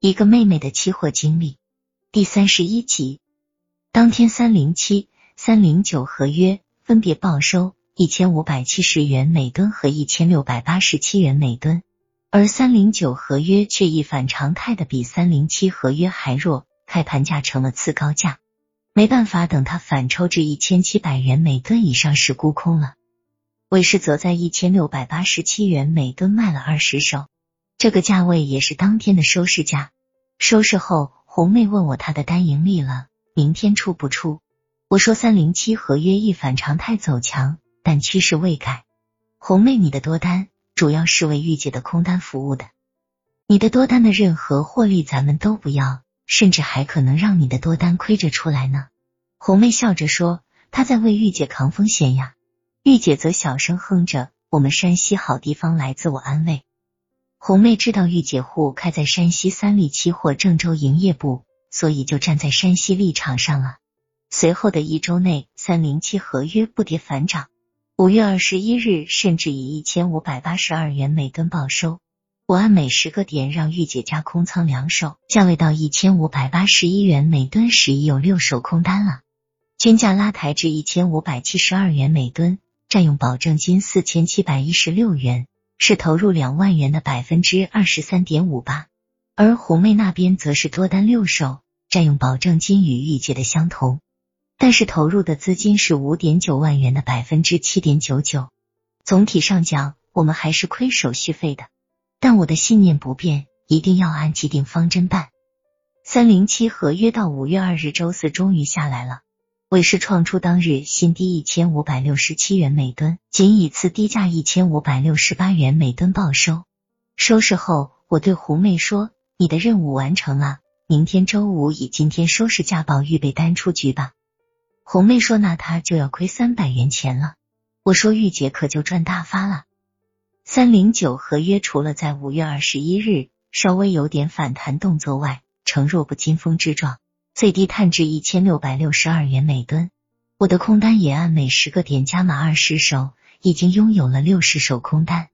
一个妹妹的期货经历第三十一集。当天三零七、三零九合约分别报收一千五百七十元每吨和一千六百八十七元每吨，而三零九合约却一反常态的比三零七合约还弱，开盘价成了次高价。没办法，等它反抽至一千七百元每吨以上时沽空了。伟士则在一千六百八十七元每吨卖了二十手，这个价位也是当天的收市价。收市后，红妹问我她的单盈利了，明天出不出？我说三零七合约一反常态走强，但趋势未改。红妹，你的多单主要是为玉姐的空单服务的，你的多单的任何获利咱们都不要。甚至还可能让你的多单亏着出来呢。红妹笑着说：“她在为玉姐扛风险呀。”玉姐则小声哼着：“我们山西好地方来，自我安慰。”红妹知道御姐户开在山西三利期货郑州营业部，所以就站在山西立场上了。随后的一周内，三零七合约不跌反涨，五月二十一日甚至以一千五百八十二元每吨报收。我按每十个点让御姐加空仓两手，价位到一千五百八十一元每吨时，已有六手空单了。均价拉抬至一千五百七十二元每吨，占用保证金四千七百一十六元，是投入两万元的百分之二十三点五八。而红妹那边则是多单六手，占用保证金与玉姐的相同，但是投入的资金是五点九万元的百分之七点九九。总体上讲，我们还是亏手续费的。但我的信念不变，一定要按既定方针办。三零七合约到五月二日周四终于下来了，尾市创出当日新低一千五百六十七元每吨，仅以次低价一千五百六十八元每吨报收。收市后，我对胡妹说：“你的任务完成了，明天周五以今天收市价报预备单出局吧。”红妹说：“那他就要亏三百元钱了。”我说：“玉姐可就赚大发了。”三零九合约除了在五月二十一日稍微有点反弹动作外，呈弱不禁风之状，最低探至一千六百六十二元每吨。我的空单也按每十个点加码二十手，已经拥有了六十手空单，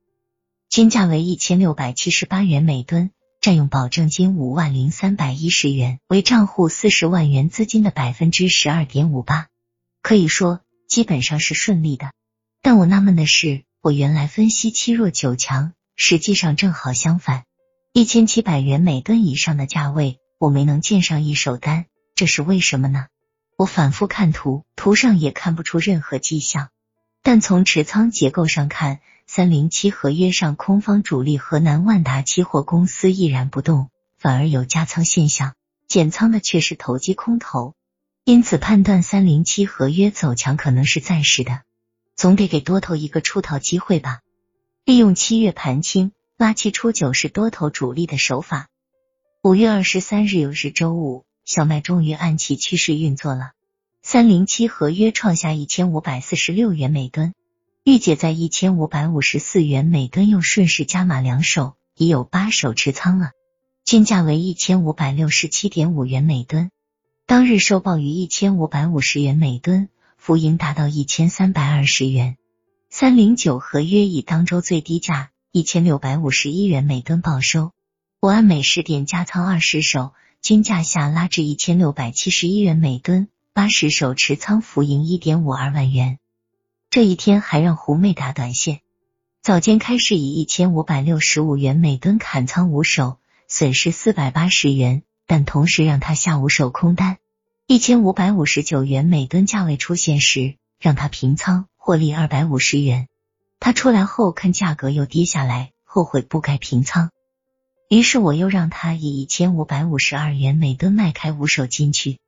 均价为一千六百七十八元每吨，占用保证金五万零三百一十元，为账户四十万元资金的百分之十二点五八，可以说基本上是顺利的。但我纳闷的是。我原来分析七弱九强，实际上正好相反。一千七百元每吨以上的价位，我没能见上一手单，这是为什么呢？我反复看图，图上也看不出任何迹象。但从持仓结构上看，三零七合约上空方主力河南万达期货公司依然不动，反而有加仓现象，减仓的却是投机空头。因此判断三零七合约走强可能是暂时的。总得给多头一个出逃机会吧。利用七月盘清拉七出九是多头主力的手法。五月二十三日又是周五，小麦终于按其趋势运作了。三零七合约创下一千五百四十六元每吨，玉姐在一千五百五十四元每吨又顺势加码两手，已有八手持仓了，均价为一千五百六十七点五元每吨。当日收报于一千五百五十元每吨。浮盈达到一千三百二十元，三零九合约以当周最低价一千六百五十一元每吨报收。我按每十点加仓二十手，均价下拉至一千六百七十一元每吨，八十手持仓浮盈一点五二万元。这一天还让胡妹打短线，早间开市以一千五百六十五元每吨砍仓五手，损失四百八十元，但同时让他下五手空单。一千五百五十九元每吨价位出现时，让他平仓获利二百五十元。他出来后看价格又跌下来，后悔不该平仓，于是我又让他以一千五百五十二元每吨卖开五手进去，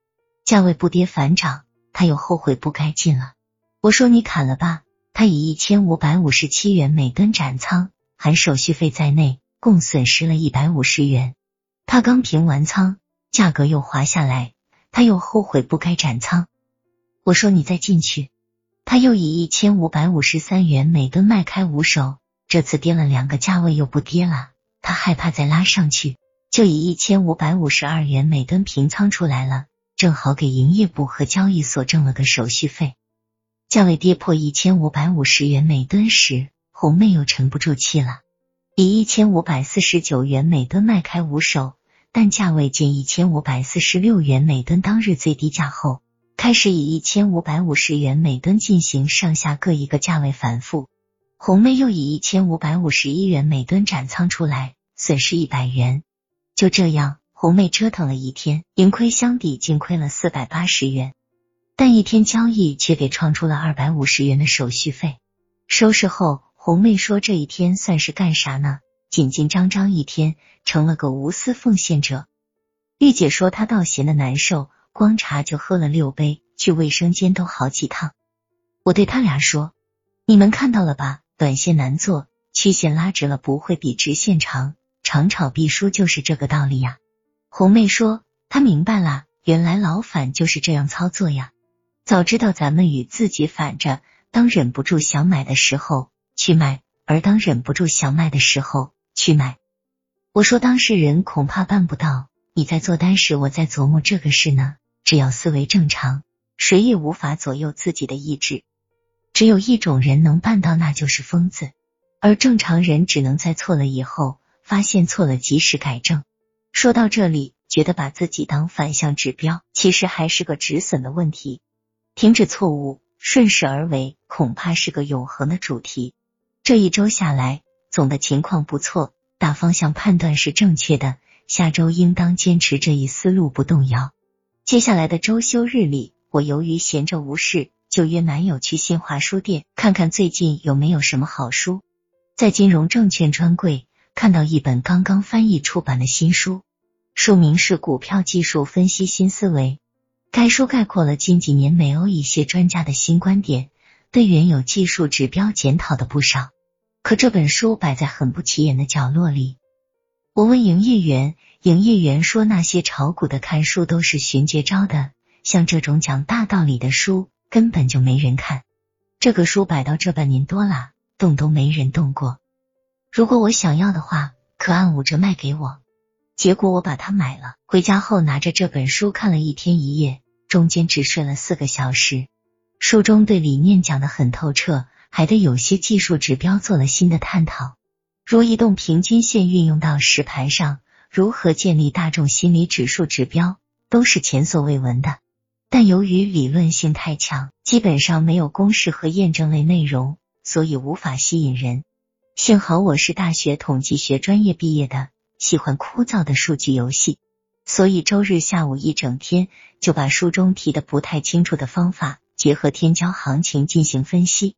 价位不跌反涨，他又后悔不该进了。我说你砍了吧，他以一千五百五十七元每吨斩仓，含手续费在内，共损失了一百五十元。他刚平完仓，价格又滑下来。他又后悔不该斩仓，我说你再进去，他又以一千五百五十三元每吨卖开五手，这次跌了两个价位又不跌了，他害怕再拉上去，就以一千五百五十二元每吨平仓出来了，正好给营业部和交易所挣了个手续费。价位跌破一千五百五十元每吨时，红妹又沉不住气了，以一千五百四十九元每吨卖开五手。但价位见一千五百四十六元每吨当日最低价后，开始以一千五百五十元每吨进行上下各一个价位反复。红妹又以一千五百五十一元每吨斩仓出来，损失一百元。就这样，红妹折腾了一天，盈亏相抵，净亏了四百八十元。但一天交易却给创出了二百五十元的手续费。收拾后，红妹说：“这一天算是干啥呢？紧紧张张一天，成了个无私奉献者。”玉姐说：“她倒闲的难受，光茶就喝了六杯，去卫生间都好几趟。”我对他俩说：“你们看到了吧？短线难做，曲线拉直了不会比直线长，长炒必输就是这个道理呀。”红妹说：“她明白了，原来老反就是这样操作呀。”早知道咱们与自己反着，当忍不住想买的时候去卖，而当忍不住想卖的时候去买。我说当事人恐怕办不到。你在做单时，我在琢磨这个事呢。只要思维正常，谁也无法左右自己的意志。只有一种人能办到，那就是疯子。而正常人只能在错了以后，发现错了，及时改正。说到这里，觉得把自己当反向指标，其实还是个止损的问题。停止错误，顺势而为，恐怕是个永恒的主题。这一周下来，总的情况不错，大方向判断是正确的。下周应当坚持这一思路不动摇。接下来的周休日里，我由于闲着无事，就约男友去新华书店看看最近有没有什么好书。在金融证券专柜看到一本刚刚翻译出版的新书，书名是《股票技术分析新思维》。该书概括了近几年美欧一些专家的新观点，对原有技术指标检讨的不少。可这本书摆在很不起眼的角落里。我问营业员，营业员说那些炒股的看书都是寻绝招的，像这种讲大道理的书根本就没人看。这个书摆到这半年多了，动都没人动过。如果我想要的话，可按五折卖给我。结果我把它买了，回家后拿着这本书看了一天一夜。中间只睡了四个小时，书中对理念讲的很透彻，还对有些技术指标做了新的探讨，如移动平均线运用到实盘上，如何建立大众心理指数指标，都是前所未闻的。但由于理论性太强，基本上没有公式和验证类内容，所以无法吸引人。幸好我是大学统计学专业毕业的，喜欢枯燥的数据游戏。所以周日下午一整天就把书中提的不太清楚的方法结合天骄行情进行分析，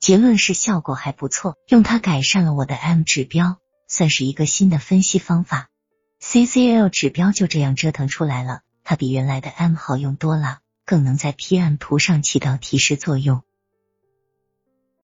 结论是效果还不错，用它改善了我的 M 指标，算是一个新的分析方法。CCL 指标就这样折腾出来了，它比原来的 M 好用多了，更能在 PM 图上起到提示作用。